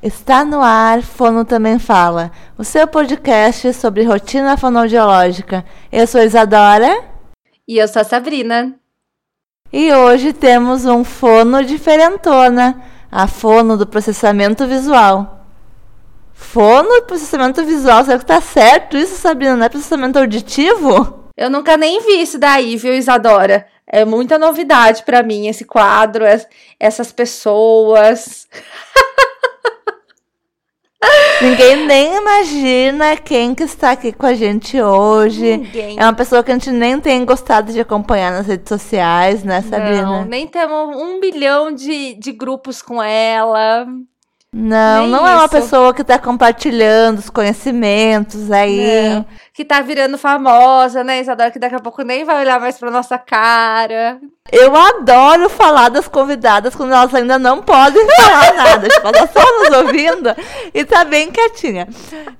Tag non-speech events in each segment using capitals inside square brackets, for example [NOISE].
Está no ar, Fono Também Fala, o seu podcast sobre rotina fonoaudiológica. Eu sou Isadora. E eu sou a Sabrina. E hoje temos um fono diferentona, a fono do processamento visual. Fono processamento visual, será que tá certo isso, Sabrina? Não é processamento auditivo? Eu nunca nem vi isso daí, viu, Isadora? É muita novidade para mim esse quadro, essas pessoas. [LAUGHS] Ninguém nem imagina quem que está aqui com a gente hoje. Ninguém. É uma pessoa que a gente nem tem gostado de acompanhar nas redes sociais, né, Sabrina? Não, nem temos um bilhão de, de grupos com ela. Não, Nem não é uma pessoa que está compartilhando os conhecimentos aí. Não. Que está virando famosa, né, Isadora? Que daqui a pouco nem vai olhar mais pra nossa cara. Eu adoro falar das convidadas quando elas ainda não podem [LAUGHS] falar nada. tipo, elas só nos ouvindo e tá bem quietinha.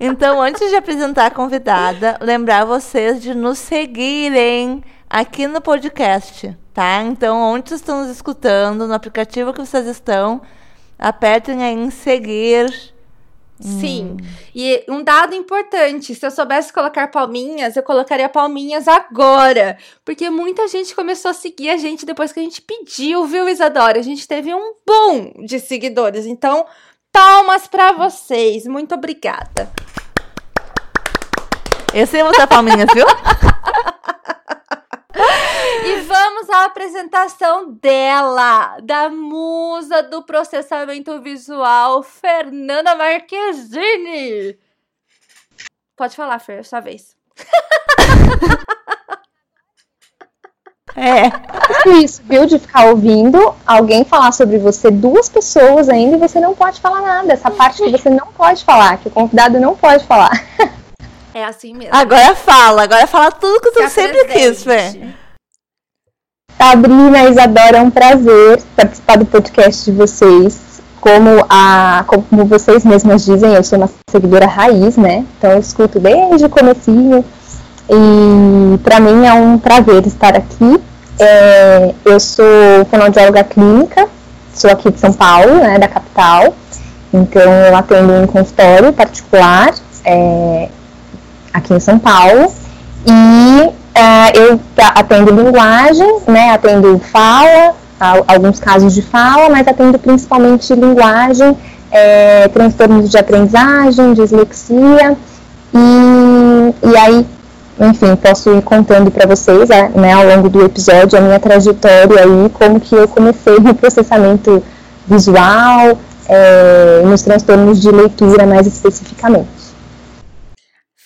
Então, antes de apresentar a convidada, lembrar vocês de nos seguirem aqui no podcast, tá? Então, onde vocês estão nos escutando, no aplicativo que vocês estão apertem aí em seguir. Sim. Hum. E um dado importante: se eu soubesse colocar palminhas, eu colocaria palminhas agora. Porque muita gente começou a seguir a gente depois que a gente pediu, viu, Isadora? A gente teve um boom de seguidores. Então, palmas para vocês. Muito obrigada. Eu sei botar palminhas, viu? [LAUGHS] E vamos à apresentação dela, da musa do processamento visual, Fernanda Marquezine. Pode falar, Fer, sua vez. É. Isso, viu? De ficar ouvindo alguém falar sobre você, duas pessoas ainda, e você não pode falar nada. Essa parte que você não pode falar, que o convidado não pode falar. [LAUGHS] É assim mesmo. Agora fala, agora fala tudo que tu sempre quis, Fê. Sabrina, Isadora, é um prazer participar do podcast de vocês. Como, a, como vocês mesmas dizem, eu sou uma seguidora raiz, né? Então eu escuto desde o comecinho. E para mim é um prazer estar aqui. É, eu sou fonoaudióloga clínica, sou aqui de São Paulo, né, da capital. Então eu atendo em consultório particular é, aqui em São Paulo. E Uh, eu atendo linguagem, né, atendo fala, alguns casos de fala, mas atendo principalmente linguagem, é, transtornos de aprendizagem, dislexia, e, e aí, enfim, posso ir contando para vocês, é, né, ao longo do episódio, a minha trajetória aí, como que eu comecei no processamento visual, é, nos transtornos de leitura mais especificamente.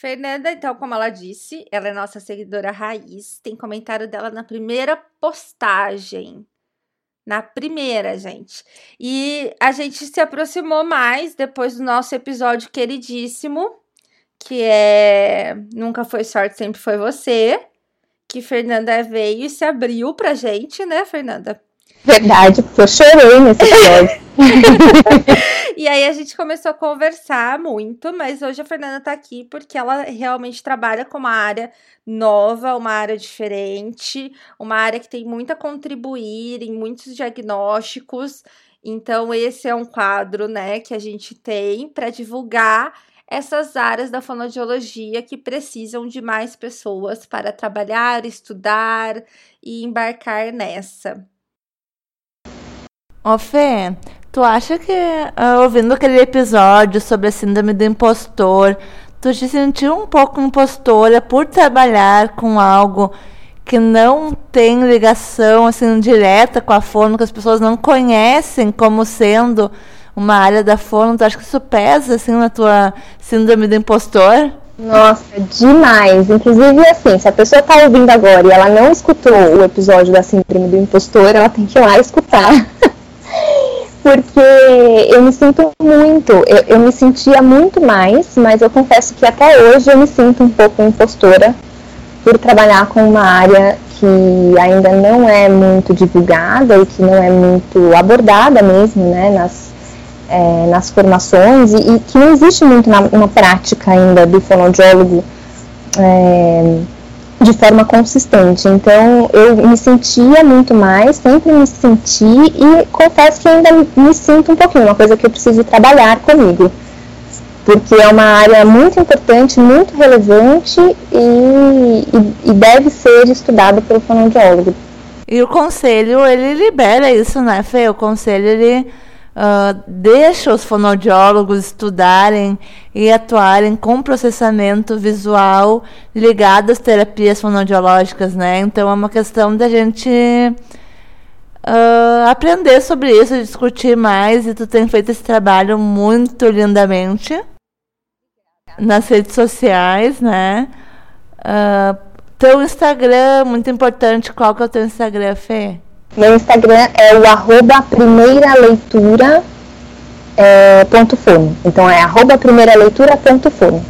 Fernanda, então, como ela disse, ela é nossa seguidora raiz. Tem comentário dela na primeira postagem. Na primeira, gente. E a gente se aproximou mais depois do nosso episódio queridíssimo, que é Nunca Foi Sorte, Sempre Foi Você. Que Fernanda veio e se abriu pra gente, né, Fernanda? Verdade, porque eu chorei nesse episódio. [LAUGHS] e aí a gente começou a conversar muito, mas hoje a Fernanda tá aqui porque ela realmente trabalha com uma área nova, uma área diferente, uma área que tem muito a contribuir em muitos diagnósticos. Então esse é um quadro, né, que a gente tem para divulgar essas áreas da fonoaudiologia que precisam de mais pessoas para trabalhar, estudar e embarcar nessa. Ó, Fê, tu acha que, uh, ouvindo aquele episódio sobre a síndrome do impostor, tu te sentiu um pouco impostora por trabalhar com algo que não tem ligação assim direta com a fono, que as pessoas não conhecem como sendo uma área da fono, tu acha que isso pesa assim na tua síndrome do impostor? Nossa, demais. Inclusive, assim, se a pessoa está ouvindo agora e ela não escutou o episódio da síndrome do impostor, ela tem que ir lá escutar. Porque eu me sinto muito, eu, eu, me sentia muito mais, mas eu confesso que até hoje eu me sinto um pouco impostora por trabalhar com uma área que ainda não é muito divulgada e que não é muito abordada mesmo, né, nas, é, nas formações e, e, que não existe muito na, uma prática ainda do fonoaudiólogo é, de forma consistente. Então eu me sentia muito mais, sempre me senti e confesso que ainda me sinto um pouquinho, uma coisa que eu preciso trabalhar comigo. Porque é uma área muito importante, muito relevante e, e, e deve ser estudada pelo fonoaudiólogo. E o conselho, ele libera isso, né, Fê? O conselho, ele uh, deixa os fonoaudiólogos estudarem e atuarem com processamento visual ligado às terapias fonoaudiológicas, né? Então é uma questão da gente uh, aprender sobre isso, discutir mais, e tu tem feito esse trabalho muito lindamente nas redes sociais, né? Uh, teu Instagram, muito importante, qual que é o teu Instagram, Fê? Meu Instagram é o arroba primeira leitura é, ponto fone. Então é arroba primeira leitura ponto fone.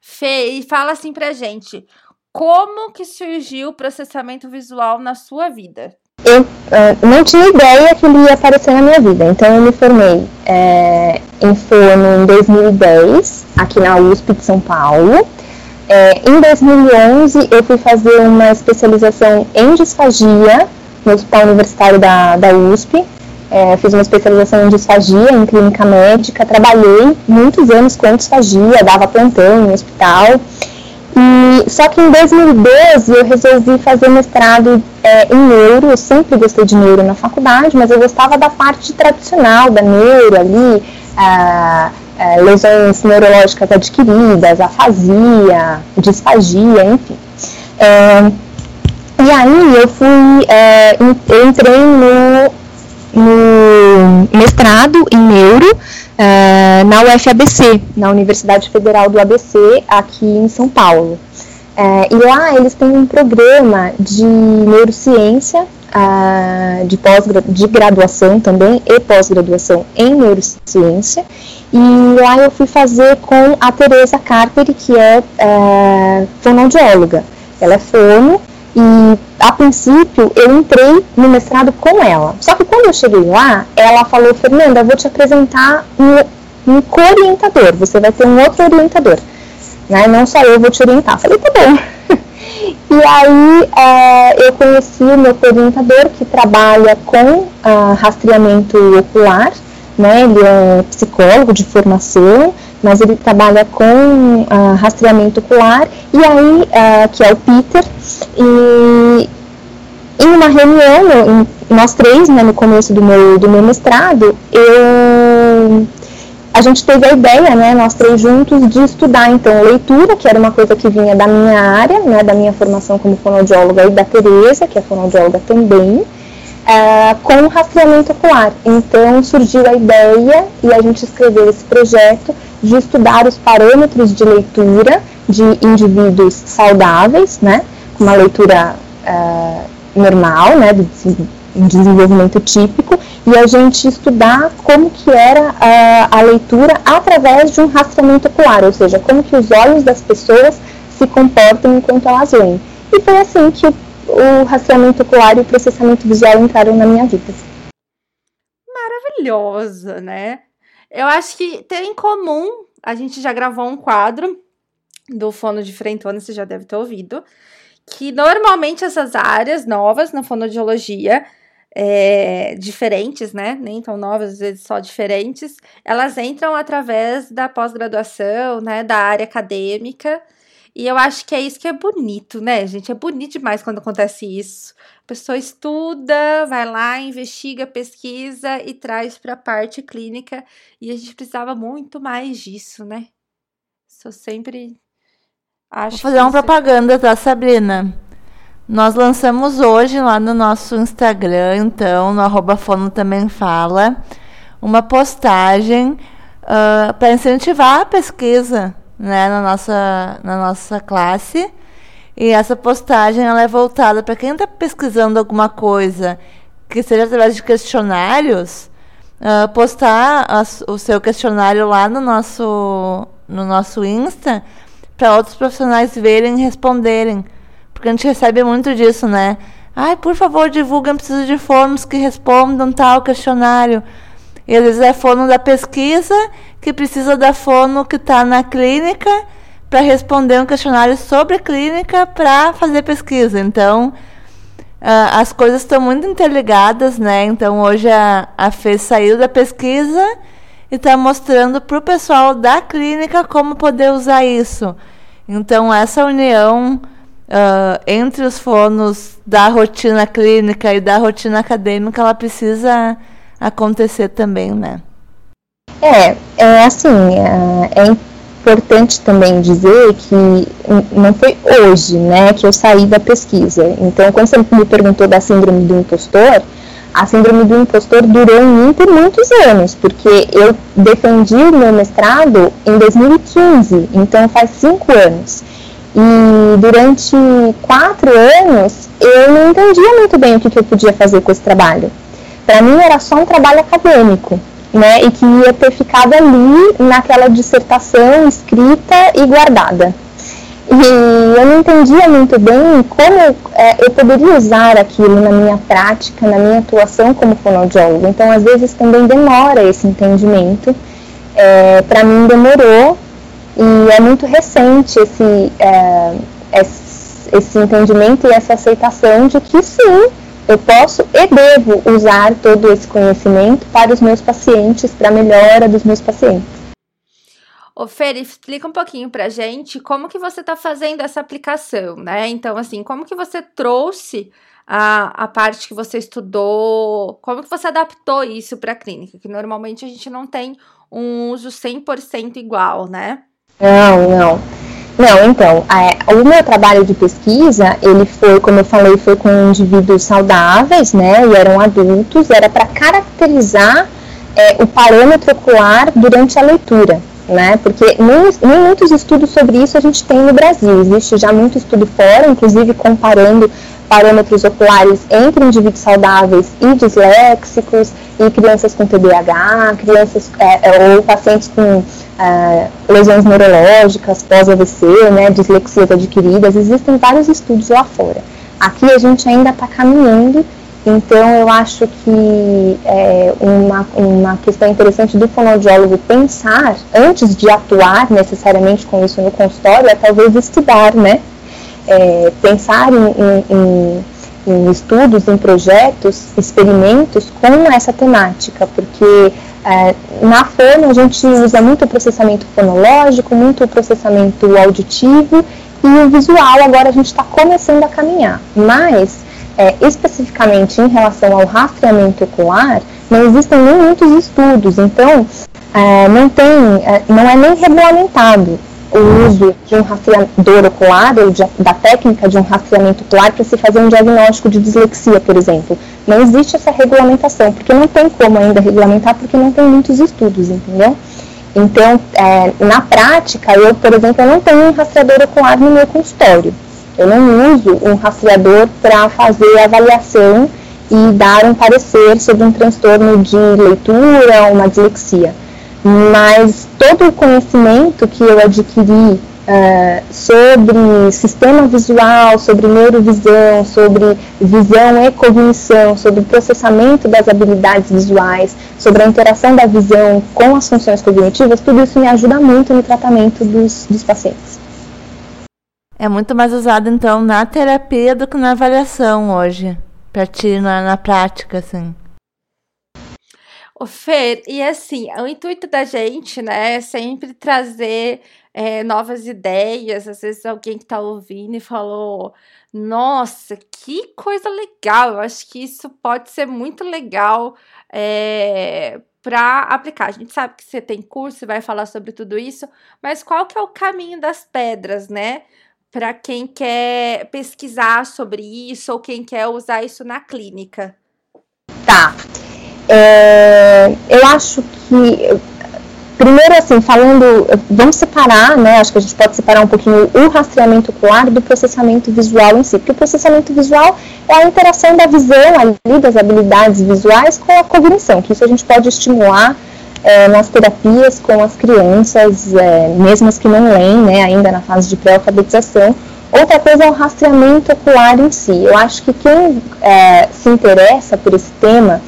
Fê, e fala assim pra gente, como que surgiu o processamento visual na sua vida? Eu uh, não tinha ideia que ele ia aparecer na minha vida, então eu me formei é, em fono em 2010, aqui na USP de São Paulo. É, em 2011, eu fui fazer uma especialização em disfagia no Hospital Universitário da, da USP. É, fiz uma especialização em disfagia, em clínica médica. Trabalhei muitos anos com disfagia, dava plantão no hospital. E, só que em 2012 eu resolvi fazer mestrado é, em neuro. Eu sempre gostei de neuro na faculdade, mas eu gostava da parte tradicional da neuro ali. Ah, é, lesões neurológicas adquiridas, afasia, disfagia, enfim. É, e aí eu fui, é, entrei no, no mestrado em neuro é, na UFABC, na Universidade Federal do ABC, aqui em São Paulo. É, e lá eles têm um programa de neurociência de, pós de graduação também e pós-graduação em neurociência. E lá eu fui fazer com a Teresa Carperi, que é, é fonoaudióloga. Ela é fono e a princípio eu entrei no mestrado com ela. Só que quando eu cheguei lá, ela falou, Fernanda, eu vou te apresentar um, um co-orientador, você vai ter um outro orientador. Né? Não só eu vou te orientar. Eu falei, tá bom. [LAUGHS] E aí é, eu conheci o meu orientador que trabalha com ah, rastreamento ocular, né? Ele é psicólogo de formação, mas ele trabalha com ah, rastreamento ocular, e aí, ah, que é o Peter, e em uma reunião, nós três, né, no começo do meu, do meu mestrado, eu a gente teve a ideia, né, nós três juntos, de estudar então leitura, que era uma coisa que vinha da minha área, né, da minha formação como fonoaudióloga e da Tereza, que é fonoaudióloga também, uh, com rastreamento ocular. Então surgiu a ideia e a gente escreveu esse projeto de estudar os parâmetros de leitura de indivíduos saudáveis, né, com uma leitura uh, normal, né, do desenvolvimento típico, e a gente estudar como que era a, a leitura através de um rastreamento ocular, ou seja, como que os olhos das pessoas se comportam enquanto elas leem. E foi assim que o, o rastreamento ocular e o processamento visual entraram na minha vida. Maravilhosa, né? Eu acho que tem em comum, a gente já gravou um quadro do Fono de Frentona, você já deve ter ouvido, que normalmente essas áreas novas na fonodiologia é, diferentes, né? Nem tão novas, às vezes só diferentes, elas entram através da pós-graduação, né? Da área acadêmica. E eu acho que é isso que é bonito, né, gente? É bonito demais quando acontece isso. A pessoa estuda, vai lá, investiga, pesquisa e traz para a parte clínica. E a gente precisava muito mais disso, né? Sou sempre. Acho Vou fazer uma propaganda, tá, Sabrina? Nós lançamos hoje lá no nosso Instagram, então, no arroba Fono também fala, uma postagem uh, ah, para incentivar a pesquisa né, na, nossa, na nossa classe. E essa postagem ela é voltada para quem está pesquisando alguma coisa, que seja através de questionários, uh, postar o seu questionário lá no nosso, no nosso Insta, para outros profissionais verem e responderem porque a gente recebe muito disso, né? Ai, por favor, divulguem, preciso de fonos que respondam tal questionário. E vezes é fono da pesquisa, que precisa da fono que está na clínica, para responder um questionário sobre clínica para fazer pesquisa. Então, uh, as coisas estão muito interligadas, né? Então, hoje a, a Fê saiu da pesquisa e está mostrando para o pessoal da clínica como poder usar isso. Então, essa união uh, entre os fonos da rotina clínica e da rotina acadêmica, ela precisa acontecer também, né? É, é assim, é, é importante também dizer que não foi hoje, né, que eu saí da pesquisa. Então, quando você me perguntou da síndrome do impostor, a síndrome do impostor durou em mim por muitos anos, porque eu defendi o meu mestrado em 2015, então faz cinco anos. E durante quatro anos eu não entendia muito bem o que, que eu podia fazer com esse trabalho. Para mim era só um trabalho acadêmico, né? E que ia ter ficado ali naquela dissertação escrita e guardada. E eu não entendia muito bem como é, eu poderia usar aquilo na minha prática, na minha atuação como fonoaudiólogo. Então, às vezes, também demora esse entendimento. É, Para mim, demorou, e é muito recente esse, é, esse entendimento e essa aceitação de que sim, eu posso e devo usar todo esse conhecimento para os meus pacientes, para a melhora dos meus pacientes. Ô, Fer, explica um pouquinho pra gente como que você está fazendo essa aplicação, né? Então, assim, como que você trouxe a, a parte que você estudou, como que você adaptou isso para a clínica? Que normalmente a gente não tem um uso 100% igual, né? Não, não. Não, então, é, o meu trabalho de pesquisa, ele foi, como eu falei, foi com indivíduos saudáveis, né, e eram adultos, era para caracterizar é, o parâmetro ocular durante a leitura, né, porque nem, nem muitos estudos sobre isso a gente tem no Brasil, existe já muito estudo fora, inclusive comparando parâmetros oculares entre indivíduos saudáveis e disléxicos, e crianças com TDAH, crianças é, é, ou pacientes com é, lesões neurológicas, pós-AVC, né, dislexias adquiridas, existem vários estudos lá fora. Aqui a gente ainda está caminhando, então eu acho que é uma, uma questão interessante do fonoaudiólogo pensar, antes de atuar necessariamente com isso no consultório, é talvez estudar, né? É, pensar em, em, em em estudos, em projetos, experimentos com essa temática, porque é, na fono a gente usa muito o processamento fonológico, muito o processamento auditivo e o visual agora a gente está começando a caminhar, mas é, especificamente em relação ao rastreamento ocular, não existem nem muitos estudos, então é, não tem, é, não é nem regulamentado o uso de um rastreador ocular ou de, da técnica de um rastreamento ocular para se fazer um diagnóstico de dislexia, por exemplo. Não existe essa regulamentação, porque não tem como ainda regulamentar, porque não tem muitos estudos, entendeu? Então, é, na prática, eu, por exemplo, eu não tenho um rastreador ocular no meu consultório. Eu não uso um rastreador para fazer avaliação e dar um parecer sobre um transtorno de leitura ou uma dislexia mas todo o conhecimento que eu adquiri uh, sobre sistema visual, sobre neurovisão, sobre visão e cognição, sobre processamento das habilidades visuais, sobre a interação da visão com as funções cognitivas, tudo isso me ajuda muito no tratamento dos, dos pacientes. É muito mais usado, então, na terapia do que na avaliação hoje, para ti, na, na prática, assim. O Fer, e assim, o intuito da gente, né, é sempre trazer é, novas ideias. Às vezes alguém que está ouvindo e falou: Nossa, que coisa legal! Eu acho que isso pode ser muito legal é, para aplicar. A gente sabe que você tem curso e vai falar sobre tudo isso, mas qual que é o caminho das pedras, né? Para quem quer pesquisar sobre isso ou quem quer usar isso na clínica. Tá. É, eu acho que, primeiro, assim, falando, vamos separar, né? Acho que a gente pode separar um pouquinho o rastreamento ocular do processamento visual em si, porque o processamento visual é a interação da visão ali, das habilidades visuais com a cognição, que isso a gente pode estimular é, nas terapias com as crianças, é, mesmo as que não leem, né, ainda na fase de pré-alfabetização. Outra coisa é o rastreamento ocular em si. Eu acho que quem é, se interessa por esse tema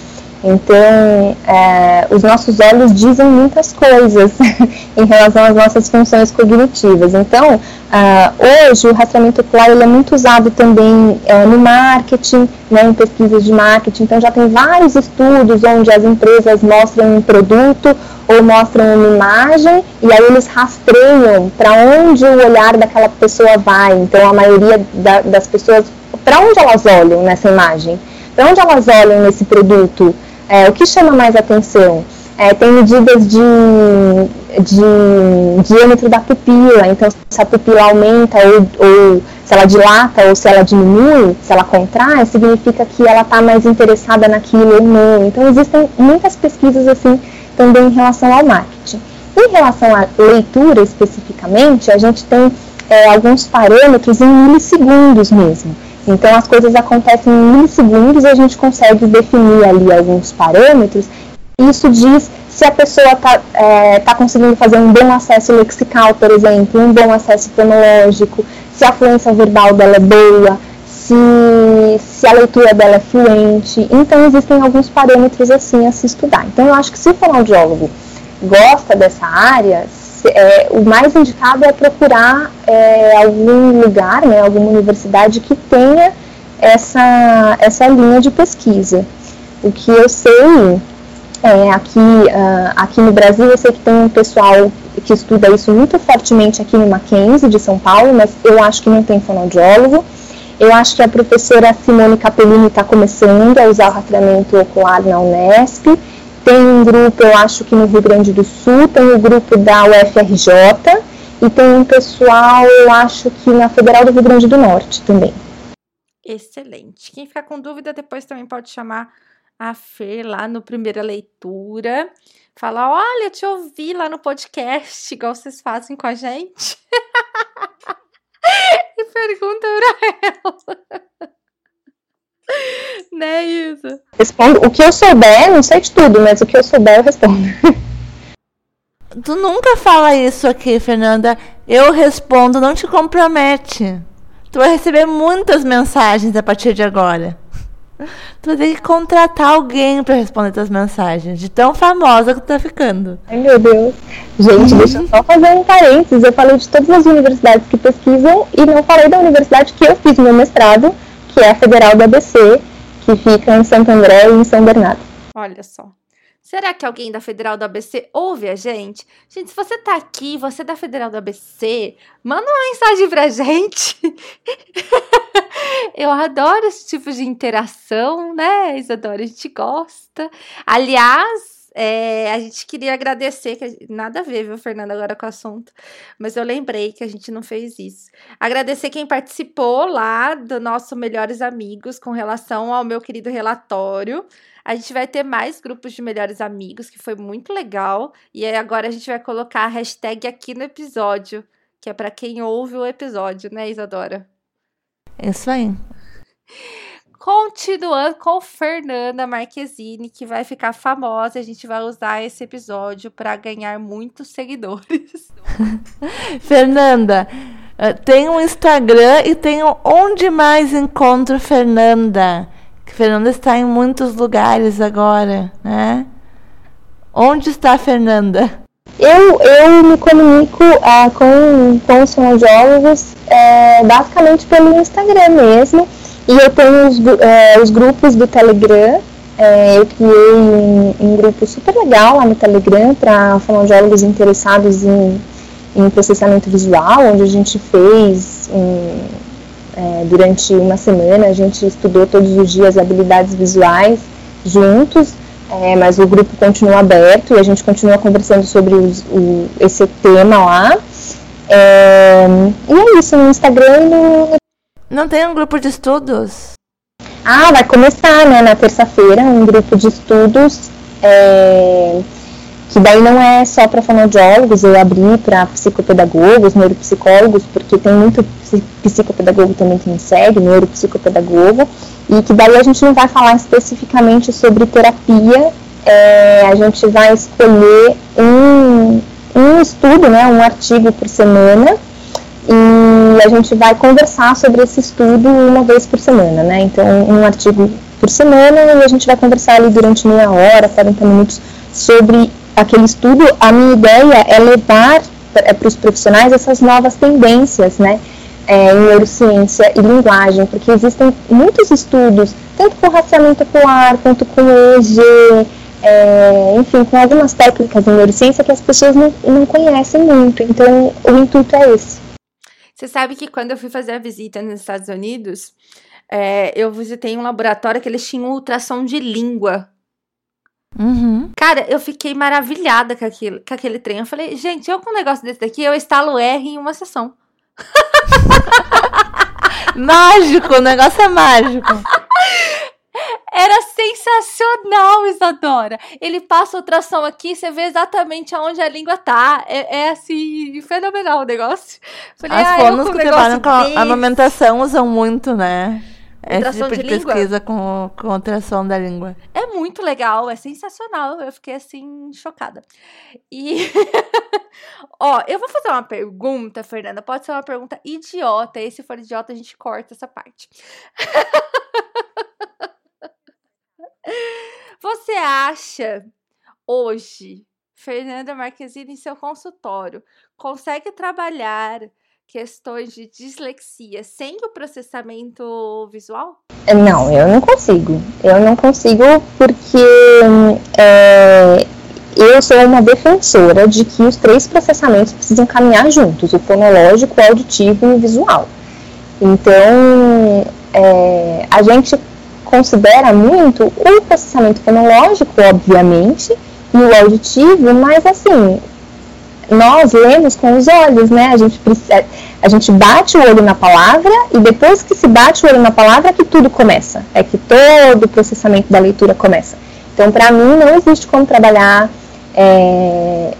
Então, é, os nossos olhos dizem muitas coisas [LAUGHS] em relação às nossas funções cognitivas. Então, uh, hoje o rastreamento ocular ele é muito usado também uh, no marketing, né, em pesquisas de marketing. Então, já tem vários estudos onde as empresas mostram um produto ou mostram uma imagem e aí eles rastreiam para onde o olhar daquela pessoa vai. Então, a maioria da, das pessoas, para onde elas olham nessa imagem? Para onde elas olham nesse produto? É, o que chama mais atenção? É, tem medidas de, de diâmetro da pupila, então se a pupila aumenta ou, ou se ela dilata ou se ela diminui, se ela contrai, significa que ela está mais interessada naquilo ou não. Então existem muitas pesquisas assim também em relação ao marketing. Em relação à leitura especificamente, a gente tem é, alguns parâmetros em milissegundos mesmo. Então as coisas acontecem em milissegundos e a gente consegue definir ali alguns parâmetros. Isso diz se a pessoa está é, tá conseguindo fazer um bom acesso lexical, por exemplo, um bom acesso fonológico, se a fluência verbal dela é boa, se, se a leitura dela é fluente. Então existem alguns parâmetros assim a se estudar. Então eu acho que se o fonoaudiólogo gosta dessa área, é, o mais indicado é procurar é, algum lugar, né, alguma universidade que tenha essa, essa linha de pesquisa. O que eu sei é, aqui, uh, aqui no Brasil, eu sei que tem um pessoal que estuda isso muito fortemente aqui no Mackenzie de São Paulo, mas eu acho que não tem fonoaudiólogo. Eu acho que a professora Simone Capellini está começando a usar o rastreamento ocular na Unesp. Tem um grupo, eu acho que no Rio Grande do Sul, tem o grupo da UFRJ e tem um pessoal, eu acho que na Federal do Rio Grande do Norte também. Excelente. Quem ficar com dúvida depois também pode chamar a Fer lá no primeira leitura. Falar, olha, te ouvi lá no podcast, igual vocês fazem com a gente. [LAUGHS] e pergunta pra ela. [LAUGHS] né, Isa? Respondo o que eu souber, não sei de tudo, mas o que eu souber eu respondo. [LAUGHS] Tu nunca fala isso aqui, Fernanda. Eu respondo, não te compromete. Tu vai receber muitas mensagens a partir de agora. [LAUGHS] Tu vai ter que contratar alguém para responder tuas mensagens, de tão famosa que tu tá ficando. Ai, meu Deus. Gente, deixa eu só fazer um parênteses. Eu falei de todas as universidades que pesquisam e não falei da universidade que eu fiz meu mestrado, que é a Federal do ABC, que fica em Santo André e em São Bernardo. Olha só. Será que alguém da Federal do ABC ouve a gente? Gente, se você tá aqui, você é da Federal do ABC, manda uma mensagem pra gente. [LAUGHS] Eu adoro esse tipo de interação, né, Isadora? A gente gosta. Aliás, é, a gente queria agradecer, que nada a ver, viu, Fernanda, agora com o assunto, mas eu lembrei que a gente não fez isso. Agradecer quem participou lá do nosso Melhores Amigos com relação ao meu querido relatório. A gente vai ter mais grupos de melhores amigos, que foi muito legal. E agora a gente vai colocar a hashtag aqui no episódio, que é para quem ouve o episódio, né, Isadora? Isso aí. Continuando com Fernanda Marquezine, que vai ficar famosa. A gente vai usar esse episódio para ganhar muitos seguidores. [LAUGHS] Fernanda, eh, tem um Instagram e tem um Onde Mais Encontro Fernanda. Que Fernanda está em muitos lugares agora, né? Onde está a Fernanda? Eu, eu me comunico uh, com, com os fonoaudiólogos uh, basicamente pelo Instagram mesmo. E eu tenho os, é, os grupos do Telegram. É, eu criei um, um, grupo super legal lá no Telegram para fonoaudiólogos interessados em, em, processamento visual, onde a gente fez um, é, durante uma semana, a gente estudou todos os dias habilidades visuais juntos. É, mas o grupo continua aberto e a gente continua conversando sobre os, o, esse tema lá. É, e é isso, no Instagram e no, não tem um grupo de estudos? Ah, vai começar, né, na terça-feira, um grupo de estudos é, que daí não é só para fonoaudiólogos, eu abri para psicopedagogos, neuropsicólogos, porque tem muito psicopedagogo também que me segue, neuropsicopedagogo, e que daí a gente não vai falar especificamente sobre terapia, é, a gente vai escolher um, um estudo, né, um artigo por semana, e a gente vai conversar sobre esse estudo uma vez por semana, né? Então, um artigo por semana e a gente vai conversar ali durante meia hora, 40 minutos sobre aquele estudo. A minha ideia é levar para os profissionais essas novas tendências, né? É, em neurociência e linguagem, porque existem muitos estudos, tanto com rastreamento ocular, quanto com EEG, é, enfim, com algumas técnicas em neurociência que as pessoas não, não conhecem muito. Então, o intuito é esse. Você sabe que quando eu fui fazer a visita nos Estados Unidos, é, eu visitei um laboratório que eles tinham ultrassom de língua. Uhum. Cara, eu fiquei maravilhada com aquele, com aquele trem. Eu falei, gente, eu com um negócio desse daqui, eu instalo R em uma sessão. [LAUGHS] mágico, o negócio é mágico. Era sensacional, Isadora. Ele passa o ultrassom aqui, você vê exatamente aonde a língua tá. É, é assim, fenomenal o negócio. Falei, As ah, fonos que trabalham com a amamentação usam muito, né? Esse tipo de, de pesquisa com, com ultrassom da língua. É muito legal, é sensacional. Eu fiquei assim, chocada. E. [LAUGHS] Ó, eu vou fazer uma pergunta, Fernanda. Pode ser uma pergunta idiota. E se for idiota, a gente corta essa parte. [LAUGHS] Você acha hoje, Fernanda Marquezine, em seu consultório, consegue trabalhar questões de dislexia sem o processamento visual? Não, eu não consigo. Eu não consigo porque é, eu sou uma defensora de que os três processamentos precisam caminhar juntos: o fonológico, o auditivo e o visual. Então, é, a gente considera muito o processamento fonológico, obviamente, e o auditivo, mas assim, nós lemos com os olhos, né? A gente, precisa, a gente bate o olho na palavra e depois que se bate o olho na palavra é que tudo começa, é que todo o processamento da leitura começa. Então, para mim, não existe como trabalhar é,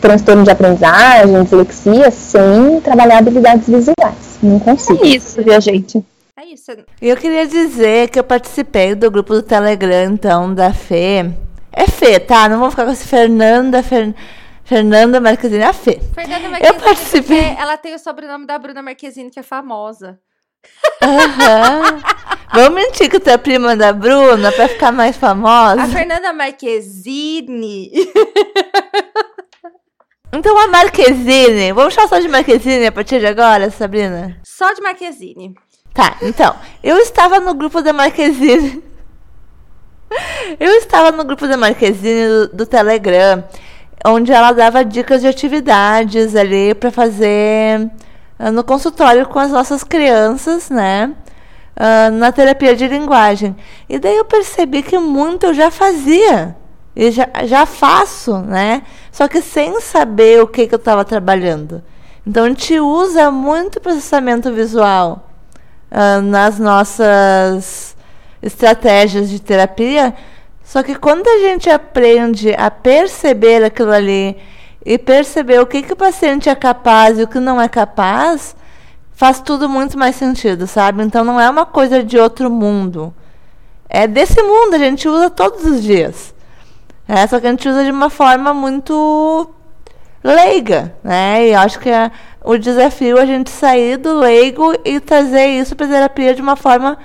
transtorno de aprendizagem, dislexia, sem trabalhar habilidades visuais. Não consigo. É isso, viu, gente? É isso. Eu queria dizer que eu participei do grupo do Telegram, então, da Fê. É Fê, tá? Não vou ficar com esse Fernanda, Fer... Fernanda Marquezine, a Fê. Fernanda Marquezine, eu participei. Ela tem o sobrenome da Bruna Marquezine, que é famosa. Uhum. Vamos mentir que tu é prima da Bruna pra ficar mais famosa. A Fernanda Marquezine. [LAUGHS] Então a Marquezine, vamos chamar só de Marquezine a partir de agora, Sabrina? Só de Marquezine. Tá, então, eu estava no grupo da Marquezine. [LAUGHS] Eu estava no grupo da Marquezine do, do Telegram, onde ela dava dicas de atividades ali para fazer uh, no consultório com as nossas crianças, né? Uh, na terapia de linguagem. E daí eu percebi que muito eu já fazia. E já, já faço, né? Só que sem saber o que, que eu estava trabalhando. Então a gente usa muito processamento visual uh, nas nossas estratégias de terapia. Só que quando a gente aprende a perceber aquilo ali e perceber o que, que o paciente é capaz e o que não é capaz, faz tudo muito mais sentido, sabe? Então não é uma coisa de outro mundo. É desse mundo, a gente usa todos os dias. É, só que a gente usa de uma forma muito leiga, né? E acho que é o desafio é a gente sair do leigo e trazer isso para a terapia de uma forma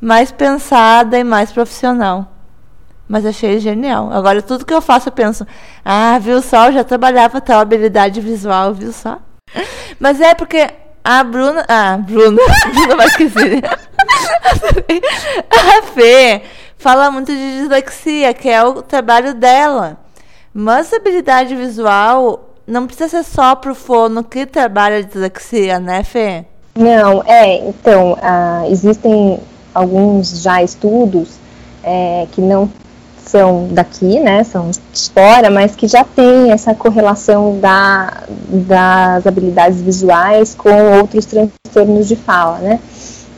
mais pensada e mais profissional. Mas achei genial. Agora tudo que eu faço eu penso, ah, viu só, eu já trabalhava tal habilidade visual, viu só? [LAUGHS] Mas é porque a Bruna, ah, Bruna, [LAUGHS] Bruna Marquezine. [LAUGHS] a Fê fala muito de dislexia, que é o trabalho dela. Mas habilidade visual não precisa ser só pro fono que trabalha dislexia, né, Fê? Não, é, então, ah, existem alguns já estudos é, que não são daqui, né, são de fora, mas que já tem essa correlação da, das habilidades visuais com outros transtornos de fala, né.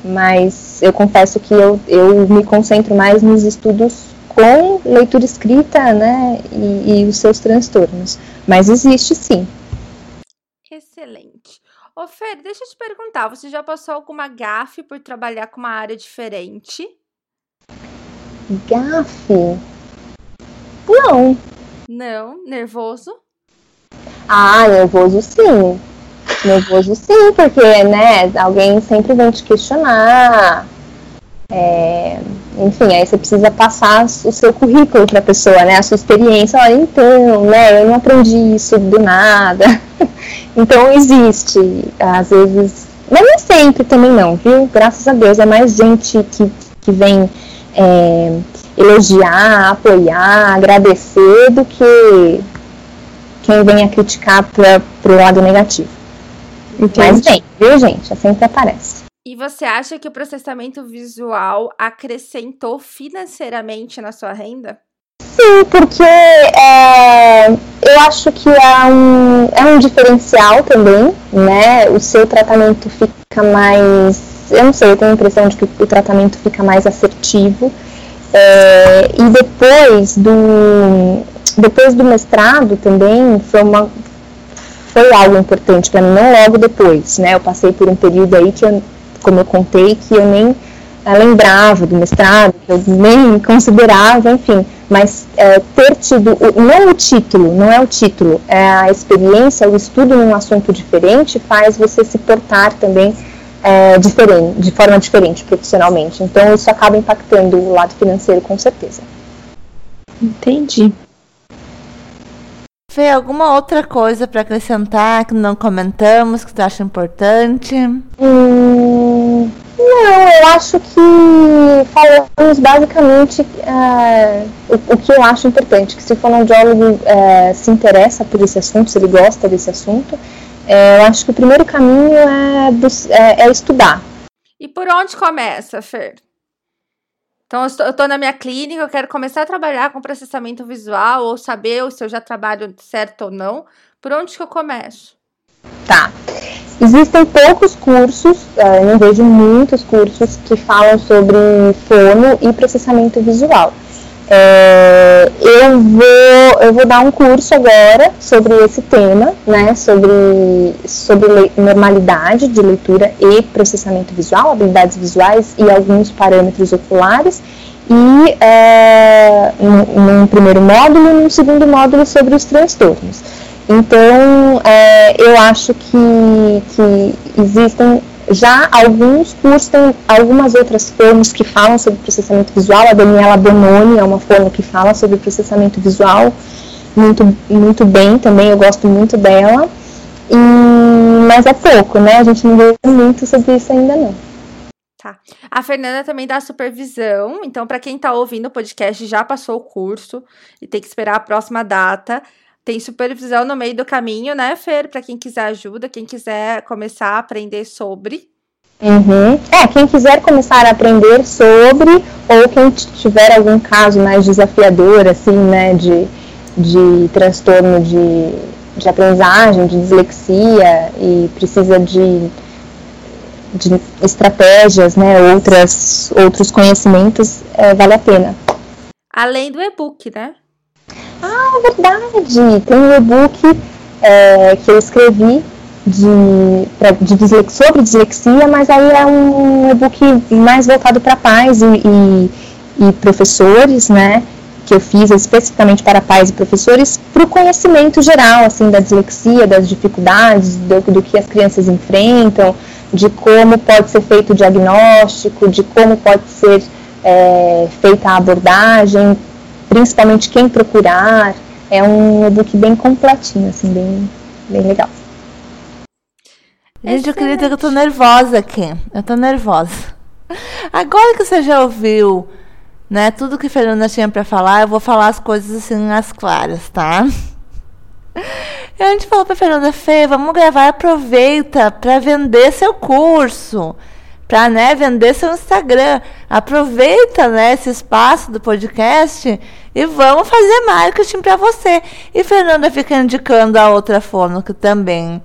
Mas eu confesso que eu, eu me concentro mais nos estudos com leitura escrita, né, e, e os seus transtornos. Mas existe sim. Excelente. Ô Fer, deixa eu te perguntar, você já passou alguma gafe por trabalhar com uma área diferente? Gafe? Não. Não? Nervoso? Ah, nervoso sim. Nervoso sim, porque, né, alguém sempre vem te questionar. É, enfim, aí você precisa passar o seu currículo para a pessoa, né? A sua experiência. Olha, então, né? Eu não aprendi isso do nada. [LAUGHS] então existe, às vezes, mas nem sempre também não, viu? Graças a Deus é mais gente que, que vem é, elogiar, apoiar, agradecer do que quem vem a criticar para o lado negativo. Entendi. Mas bem, viu, gente? Sempre aparece. E você acha que o processamento visual acrescentou financeiramente na sua renda? Sim, porque é, eu acho que é um, é um diferencial também, né? O seu tratamento fica mais. Eu não sei, eu tenho a impressão de que o tratamento fica mais assertivo. É, e depois do, depois do mestrado também foi uma, foi algo importante para mim, não logo depois, né? Eu passei por um período aí que eu como eu contei, que eu nem eh, lembrava do mestrado, que eu nem considerava, enfim. Mas é, ter tido, não o título, não é o título, é a experiência, o estudo num assunto diferente faz você se portar também é, diferente, de forma diferente profissionalmente. Então isso acaba impactando o lado financeiro com certeza. Entendi. Fê, alguma outra coisa para acrescentar que não comentamos, que tu acha importante? Hum, não, eu acho que falamos basicamente uh, o, o, que eu acho importante, que se o fonoaudiólogo uh, se interessa por esse assunto, se ele gosta desse assunto, uh, eu acho que o primeiro caminho é, é, é estudar. E por onde começa, Fer? Então, eu estou na minha clínica, eu quero começar a trabalhar com processamento visual ou saber se eu já trabalho certo ou não. Por onde que eu começo? Tá. Existem poucos cursos, não vejo muitos cursos que falam sobre fono e processamento visual. É, eu, vou, eu vou dar um curso agora sobre esse tema, né, sobre, sobre normalidade de leitura e processamento visual, habilidades visuais e alguns parâmetros oculares, e é, num, num primeiro módulo e num segundo módulo sobre os transtornos. Então, é, eu acho que, que existem já alguns cursos, tem algumas outras formas que falam sobre processamento visual. A Daniela Bononi é uma forma que fala sobre processamento visual muito, muito bem também, eu gosto muito dela. E, mas é pouco, né? A gente não vê muito sobre isso ainda não. Tá. A Fernanda também dá supervisão, então para quem está ouvindo o podcast já passou o curso e tem que esperar a próxima data. Tem supervisão no meio do caminho, né, Fer? Para quem quiser ajuda, quem quiser começar a aprender sobre. Uhum. É, quem quiser começar a aprender sobre, ou quem tiver algum caso mais desafiador, assim, né, de, de transtorno de, de aprendizagem, de dislexia, e precisa de, de estratégias, né, outras, outros conhecimentos, é, vale a pena. Além do e-book, né? Ah, verdade! Tem um e-book é, que eu escrevi de, pra, de dislexia, sobre dislexia, mas aí é um e-book mais voltado para pais e, e, e, professores, né? Que eu fiz especificamente para pais e professores, para o conhecimento geral, assim, da dislexia, das dificuldades, do, do que as crianças enfrentam, de como pode ser feito o diagnóstico, de como pode ser é, feita a abordagem, principalmente quem procurar. É um e-book bem completinho, assim, bem, bem legal. Gente, eu queria dizer que eu tô nervosa aqui. Eu tô nervosa. Agora que você já ouviu, né, tudo que a Fernanda tinha para falar, eu vou falar as coisas assim nas claras, tá? E a gente falou pra Fernanda, Fê, vamos gravar, aproveita para vender seu curso para né, vender seu Instagram. Aproveita né, esse espaço do podcast e vamos fazer marketing para você. E Fernanda fica indicando a outra forma que também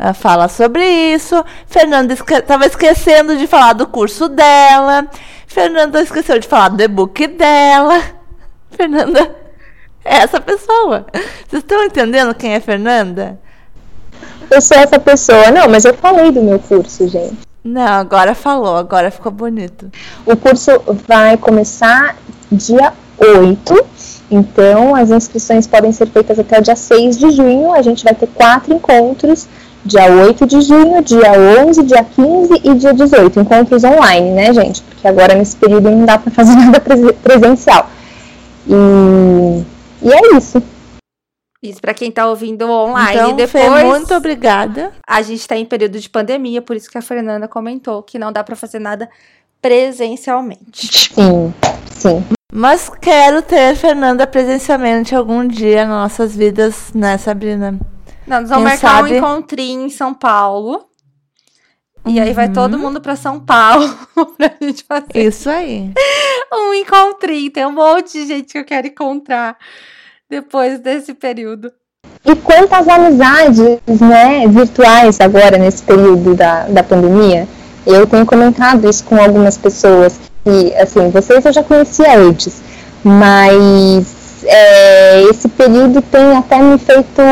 uh, fala sobre isso. Fernanda estava esque esquecendo de falar do curso dela. Fernanda esqueceu de falar do e-book dela. [LAUGHS] Fernanda é essa pessoa. Vocês estão entendendo quem é Fernanda? Eu sou essa pessoa. Não, mas eu falei do meu curso, gente. Não, agora falou, agora ficou bonito. O curso vai começar dia 8, então as inscrições podem ser feitas até o dia 6 de junho. A gente vai ter quatro encontros dia 8 de junho, dia 11, dia 15 e dia 18. Encontros online, né, gente? Porque agora nesse período não dá para fazer [LAUGHS] nada presencial. E, e é isso. Isso para quem está ouvindo online. Então, depois, Fê, muito obrigada. A gente está em período de pandemia, por isso que a Fernanda comentou que não dá para fazer nada presencialmente. Sim, sim. Mas quero ter Fernanda presencialmente algum dia nas nossas vidas, né, Sabrina? Não, nós vamos Quem marcar sabe... um encontrinho em São Paulo. E uhum. aí vai todo uhum. mundo para São Paulo [LAUGHS] pra gente fazer. Isso aí. Um encontrinho. Tem um monte de gente que eu quero encontrar depois desse período. E quantas amizades, né, virtuais agora nesse período da, da pandemia? Eu tenho comentado isso com algumas pessoas que, assim, vocês eu já conhecia antes, mas é, esse período tem até me feito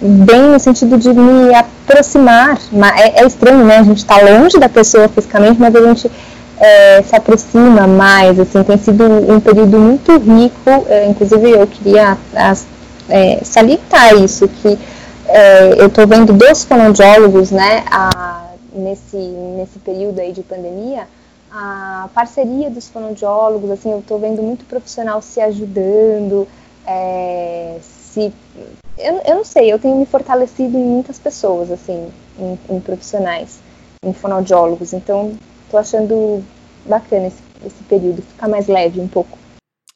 bem no sentido de me aproximar. É, é estranho, né? A gente está longe da pessoa fisicamente, mas a gente é, se aproxima mais, assim, tem sido um período muito rico, é, inclusive eu queria as, é, salientar isso, que é, eu estou vendo dos fonoaudiólogos, né, a, nesse, nesse período aí de pandemia, a parceria dos fonoaudiólogos, assim, eu estou vendo muito profissional se ajudando, é, se... Eu, eu não sei, eu tenho me fortalecido em muitas pessoas, assim, em, em profissionais, em fonoaudiólogos, então Tô achando bacana esse, esse período, ficar mais leve um pouco.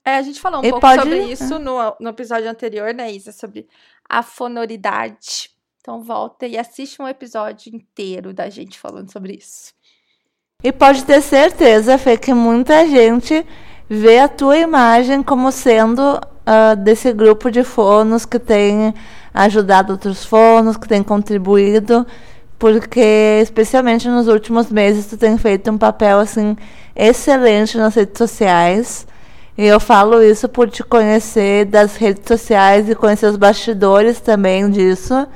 É, a gente falou um e pouco pode... sobre isso no, no episódio anterior, né, Isa? Sobre a fonoridade. Então volta e assiste um episódio inteiro da gente falando sobre isso. E pode ter certeza, Fê, que muita gente vê a tua imagem como sendo uh, desse grupo de fonos que tem ajudado outros fonos, que tem contribuído porque especialmente nos últimos meses tu tem feito um papel assim excelente nas redes sociais. E eu falo isso por te conhecer das redes sociais e conhecer os bastidores também disso.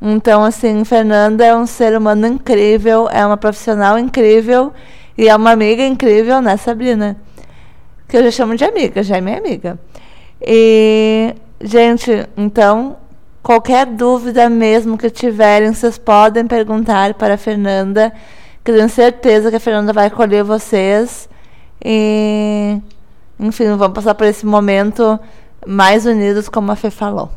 Então, assim, Fernanda é um ser humano incrível, é uma profissional incrível e é uma amiga incrível, né, Sabrina? Que eu já chamo de amiga, já é minha amiga. E, gente, então, Qualquer dúvida mesmo que tiverem, vocês podem perguntar para a Fernanda, que tenho certeza que a Fernanda vai acolher vocês. E, enfim, vamos passar por esse momento mais unidos, como a Fê falou.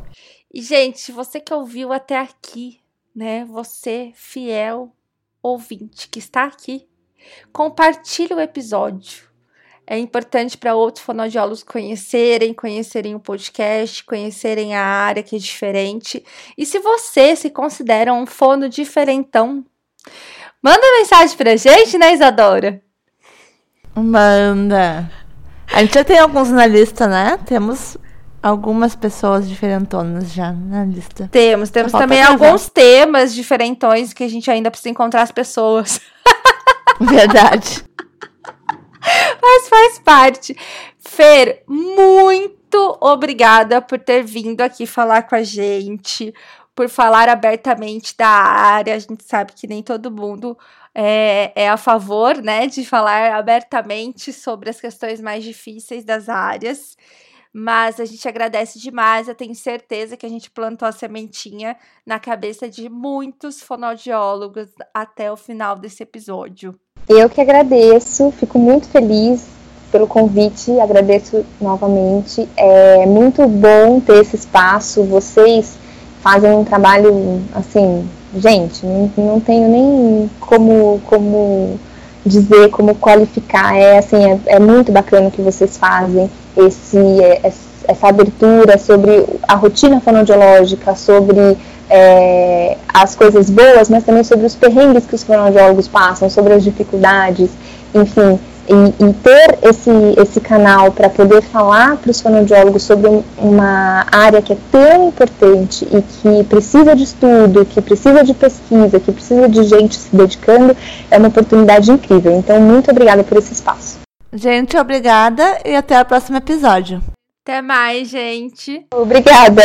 E, gente, você que ouviu até aqui, né? Você, fiel ouvinte que está aqui, compartilhe o episódio é importante para outros fonoaudiólogos conhecerem, conhecerem o podcast, conhecerem a área que é diferente. E se você se considera um fono diferentão, manda mensagem pra gente, né, Isadora? Manda. A gente já tem alguns na lista, né? Temos algumas pessoas diferentonas já na lista. Temos, temos também alguns temas diferentões que a gente ainda precisa encontrar as pessoas. [LAUGHS] Verdade. Mas faz parte. Fer, muito obrigada por ter vindo aqui falar com a gente, por falar abertamente da área. A gente sabe que nem todo mundo é, é a favor, né, de falar abertamente sobre as questões mais difíceis das áreas. Mas a gente agradece demais. Eu tenho certeza que a gente plantou a sementinha na cabeça de muitos fonoaudiólogos até o final desse episódio. Eu que agradeço, fico muito feliz pelo convite, agradeço novamente. É muito bom ter esse espaço. Vocês fazem um trabalho assim, gente, não, tenho nem como, como dizer, como qualificar. É assim, é, é muito bacana que vocês fazem, esse, é, essa abertura sobre a rotina fonoaudiológica, sobre é, as coisas boas, mas também sobre os perrengues que os fonoaudiólogos passam, sobre as dificuldades, enfim. E, e ter esse, esse canal para poder falar para os fonoaudiólogos sobre uma área que é tão importante e que precisa de estudo, que precisa de pesquisa, que precisa de gente se dedicando, é uma oportunidade incrível. Então, muito obrigada por esse espaço. Gente, obrigada e até o próximo episódio. Até mais, gente. Obrigada.